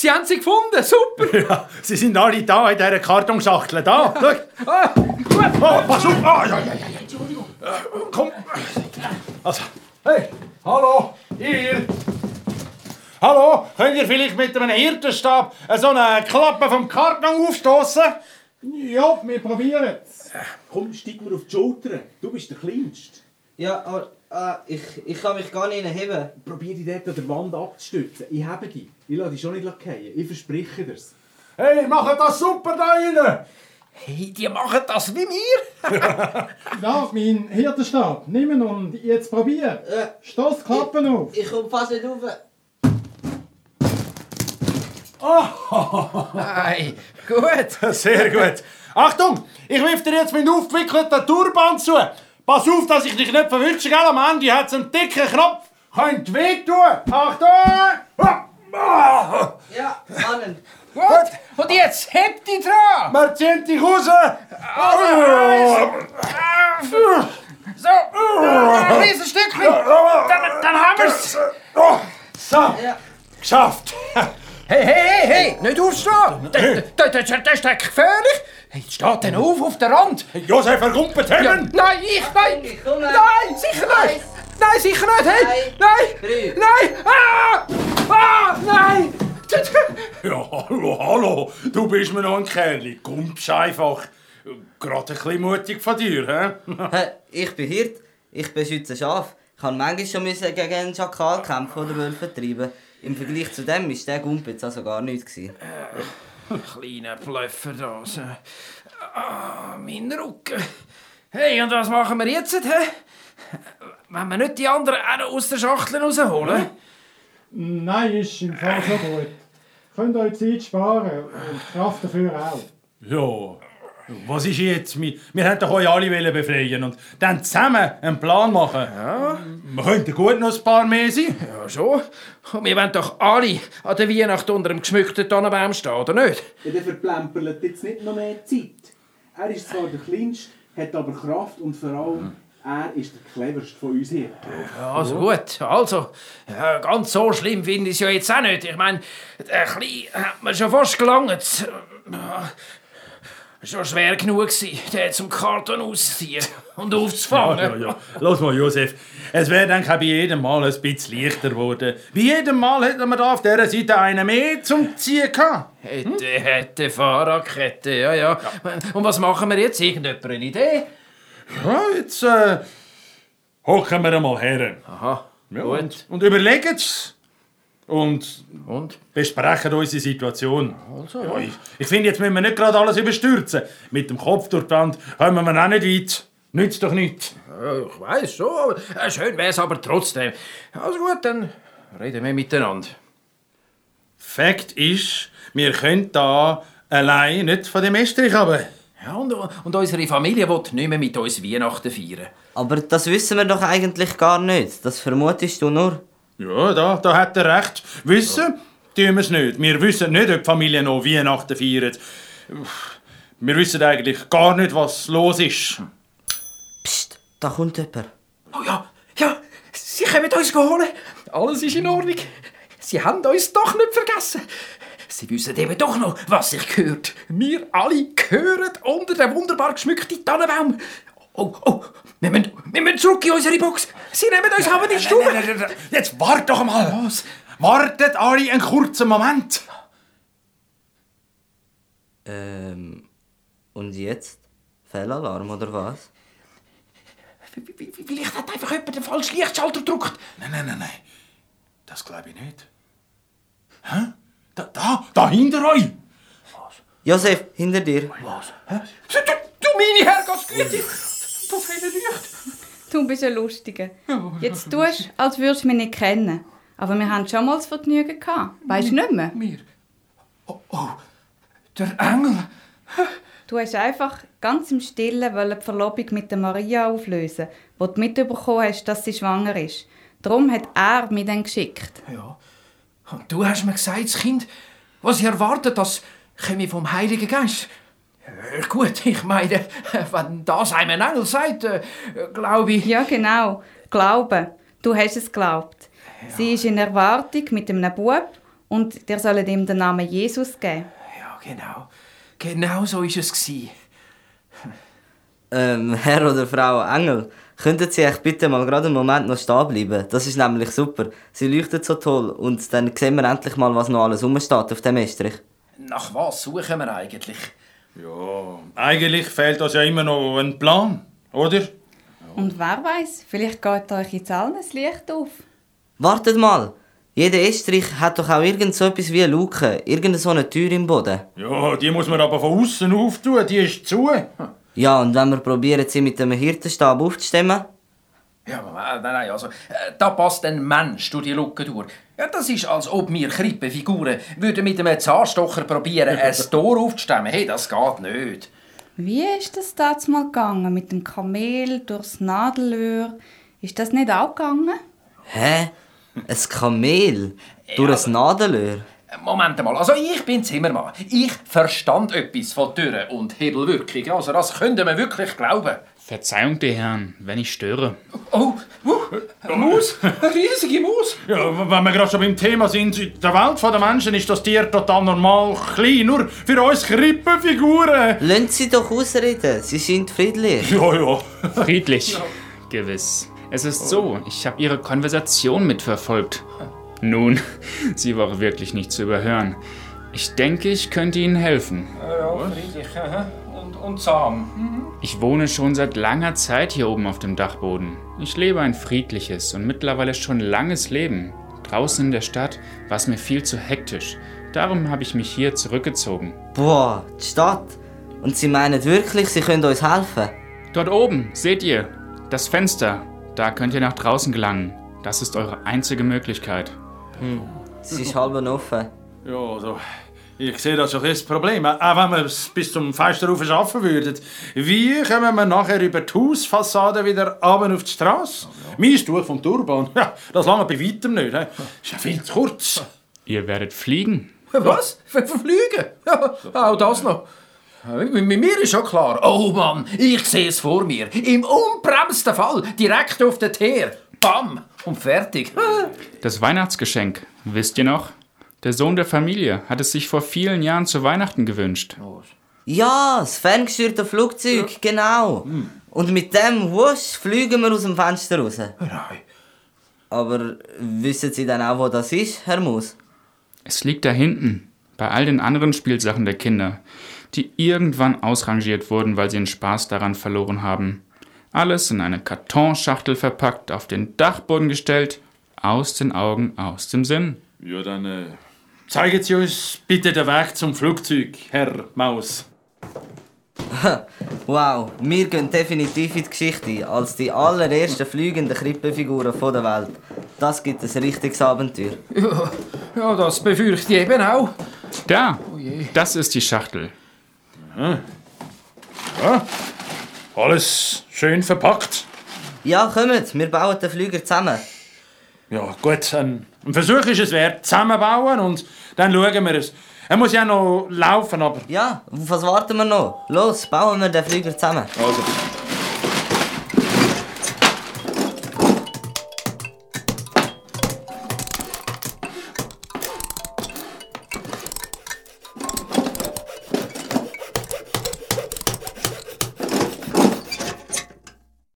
Sie haben sie gefunden, super! Ja, sie sind alle da in dieser Kartonschachtel. Da, schau. Ah, gut. Oh, pass auf! Ah, ja, ja, ja, ja. Entschuldigung. Komm. Also, hey, hallo, ihr. Hallo, könnt ihr vielleicht mit einem Hirtenstab so eine Klappe vom Karton aufstoßen? Ja, wir probieren es. Komm, steig mir auf die Schulter. Du bist der Kleinste. Ja, aber äh, ich, ich kann mich gar nicht heben. Probier dich dort an der Wand abzustützen. Ich habe dich. Ich lasse dich schon nicht fallen. Ich verspreche dir's. Hey, macht das super da rein. Hey, die machen das wie wir! Da, mein Hirtenstab. Nimm ihn und jetzt probier. Äh, Stoß die Klappen auf. ich komme fast nicht rauf. Nein, gut. Sehr gut. Achtung, ich wirf dir jetzt meinen aufgewickelten Turban zu. Pass auf, dass ich dich nicht verwünsche, gell? Am Ende hat es einen dicken Knopf. Könnt wehtun. Achtung! Ah, Ja, Mannen. Gut. Und jetzt, hebt die dran! Wir ziehen dich raus. So, ein kleines Stückchen. Dann, dann haben wir's. So, Ja. geschafft. Hey, hey, hey, hey, nicht aufstehen! Das, das, das, ist gefährlich! Hey, Jetzt steht dann auf, auf der Rand! Josef, verkumpelt Ja, Hemmen. nein, ich, nein! Nein, sicher nicht! Nein, sicher nicht! Hey, nein! Nein! Ah! Ah! Nein! Ja, hallo, hallo. Du bist mir noch ein Kerl. Kommst einfach. Gerade ein bisschen mutig von dir, hä? Ich bin Hirt. Ich beschütze Schaf. Ich habe manchmal schon müssen gegen einen Schakal kämpfen oder Wölfe treiben. Im Vergleich zu dem war der Gumpitz also gar nichts. gewesen. Kleiner Blöffer das. Ah, mein Rücken. Hey, und was machen wir jetzt, hä? Wenn wir nicht die anderen auch aus der Schachtel rausholen? Nein, ist im Fall schon gut. Könnt euch Zeit sparen und Kraft dafür auch. Ja. Was ist jetzt? Wir, wir wollten doch euch alle wollen befreien und dann zusammen einen Plan machen. Ja. Wir könnten gut noch ein paar mehr sein. Ja, schon. Und wir wollen doch alle an der Weihnacht unter dem geschmückten Tannenbaum stehen, oder nicht? Ja, der verplempert jetzt nicht noch mehr Zeit. Er ist zwar der Kleinste, hat aber Kraft und vor allem, er ist der cleverste von uns hier. Ja, also gut. Also, ja, ganz so schlimm finde ich es ja jetzt auch nicht. Ich meine, der Kleine hat mir schon fast gelangt. Ja, Schon schwer genug den zum Karton auszuziehen und aufzufangen. Ja, ja, ja. Los mal, Josef. Es wäre dann bei jedem Mal ein bisschen leichter geworden. Bei jedem Mal hätten wir da auf dieser Seite einen mehr zum Ziehen gehabt. Hätte, hätte, Fahrradkette, ja, ja, Und was machen wir jetzt? Irgendjemand eine Idee? Ja, jetzt äh, hocken wir einmal her. Aha, Ja, gut. und, und überlegen es. Und Und? besprechen unsere Situation. Also, Ja, ich, ich finde, jetzt müssen wir nicht gerade alles überstürzen. Mit dem Kopf durch die Wand kommen wir auch nicht weit. Nützt doch nichts. Ich weiß schon, aber äh, schön wäre es aber trotzdem. Also gut, dann reden wir miteinander. Fakt ist, wir können da allein nicht von dem Estrich runter. Ja, und, und unsere Familie will nicht mehr mit uns Weihnachten feiern. Aber das wissen wir doch eigentlich gar nicht. Das vermutest du nur. Ja, da, da hat er recht. Wissen tun wir es nicht. Wir wissen nicht, ob die Familie noch Weihnachten feiert. Wir wissen eigentlich gar nicht, was los ist. Psst, da kommt jemand. Oh ja, ja, sie kommen uns holen. Alles ist in Ordnung. Sie haben uns doch nicht vergessen. Sie wissen eben doch noch, was sich gehört. Wir alle gehören unter den wunderbar geschmückten Tannenbaum. Oh, oh, wir müssen, wir müssen zurück in unsere Box. Sie nehmen uns aber die Stube. Jetzt wart doch mal. Was? Wartet alle einen kurzen Moment. Ähm, und jetzt? Fehlalarm oder was? Vielleicht hat einfach jemand den falschen Lichtschalter gedrückt. Nein, nein, nein, nein. Das glaube ich nicht. Hä? Da, da, da hinter euch. Josef, hinter dir. Du, du, du meine Herrgottsgüte. Das helle Licht. Du bist ein Lustiger. Jetzt tust du, als würdest du mich nicht kennen. Aber wir haben schon mal das Vergnügen gehabt. Weißt du nicht mehr? Mir. Oh, oh, der Engel. Du hast einfach ganz im Stillen die Verlobung mit der Maria auflösen, wo du mitbekommen hast, dass sie schwanger ist. Darum hat er mich dann geschickt. Ja. Und du hast mir gesagt, das Kind, was ich erwartet, das komme vom Heiligen Geist. Ja, gut, ich meine, wenn das einem Engel sagt, äh, glaube ich. Ja, genau. Glauben. Du hast es geglaubt. Sie ist in Erwartung mit einem Bub Und ihr sollt ihm den Namen Jesus geben. Ja, genau. Genau so war es. gewesen. Ähm, Herr oder Frau Engel, könnten Sie echt bitte mal gerade einen Moment noch stehen bleiben? Das ist nämlich super. Sie leuchtet so toll und dann sehen wir endlich mal, was noch alles rumsteht auf dem Estrich. Nach was suchen wir eigentlich? Ja, eigentlich fehlt uns ja immer noch ein Plan, oder? Und wer weiß, vielleicht geht euch jetzt allen das Licht auf. Wartet mal! Jeder Estrich hat doch auch irgend so etwas wie eine Luke, irgendeine so eine Tür im Boden. Ja, die muss man aber von außen auftun, die ist zu. Ja, und wenn wir probieren, sie mit dem Hirtenstab aufzustemmen? Ja, aber, äh, nein, nein, also, äh, da passt ein Mensch durch die Lücke durch. Ja, das ist, als ob wir Krippenfiguren würden mit einem Zahnstocher probieren, ein Tor aufzustemmen. Hey, das geht nicht. Wie ist das damals mal gegangen? Mit dem Kamel durchs Nadelöhr? Ist das nicht auch gegangen? Hä? Ein Kamel? Durch ein Nadelöhr? Moment mal, also ich bin Zimmermann. Ich verstand etwas von Türen und Hebelwirkung. Also das könnte man wirklich glauben. Verzeihung, die Herren, wenn ich störe. Oh, eine Maus, eine riesige Maus. Ja, wenn wir gerade schon beim Thema sind, in der Welt der Menschen ist das Tier total normal klein, nur für uns Krippenfiguren. Lassen Sie doch ausreden, Sie sind friedlich. Ja, ja. Friedlich. Gewiss. Es ist so, ich habe Ihre Konversation mitverfolgt. Nun, sie war wirklich nicht zu überhören. Ich denke, ich könnte Ihnen helfen. Ja, friedlich und, und zahm. Ich wohne schon seit langer Zeit hier oben auf dem Dachboden. Ich lebe ein friedliches und mittlerweile schon langes Leben. Draußen in der Stadt war es mir viel zu hektisch. Darum habe ich mich hier zurückgezogen. Boah, die Stadt. Und Sie meinen wirklich, Sie können uns helfen? Dort oben, seht ihr, das Fenster. Da könnt ihr nach draußen gelangen. Das ist eure einzige Möglichkeit. Es ist halb offen. Ja, also, ich sehe das schon das Problem. Auch wenn wir es bis zum Fenster rauf schaffen würden. Wie kommen wir nachher über die Hausfassade wieder runter auf die Straße? Mein Tuch vom Turban, ja, das lange bei weitem nicht. hä? Ist ja viel zu kurz. Ihr werdet fliegen. Was? Ver verfliegen? Ja, auch das noch. Mit mit mir ist schon klar. Oh Mann, ich sehe es vor mir. Im unbremsten Fall. Direkt auf den Teer. Bam! Und fertig. Das Weihnachtsgeschenk, wisst ihr noch? Der Sohn der Familie hat es sich vor vielen Jahren zu Weihnachten gewünscht. Ja, das ferngesteuerte Flugzeug, genau. Und mit dem wusch fliegen wir aus dem Fenster raus. Nein. Aber wissen Sie dann auch, wo das ist, Herr Mus? Es liegt da hinten, bei all den anderen Spielsachen der Kinder, die irgendwann ausrangiert wurden, weil sie den Spaß daran verloren haben. Alles in eine Kartonschachtel verpackt, auf den Dachboden gestellt, aus den Augen, aus dem Sinn. Ja, dann äh, zeigen Sie uns bitte den Weg zum Flugzeug, Herr Maus. Wow, wir gehen definitiv in die Geschichte als die allerersten fliegenden Krippenfiguren von der Welt. Das gibt ein richtiges Abenteuer. Ja, ja, das befürchte ich eben auch. Da, das ist die Schachtel. Ja, alles schön verpackt. Ja, kommt, wir bauen den Flüger zusammen. Ja, gut, ein, ein Versuch ist es wert. Zusammenbauen und dann schauen wir es. Er muss ja noch laufen, aber... Ja, auf was warten wir noch? Los, bauen wir den Flüger zusammen. Also,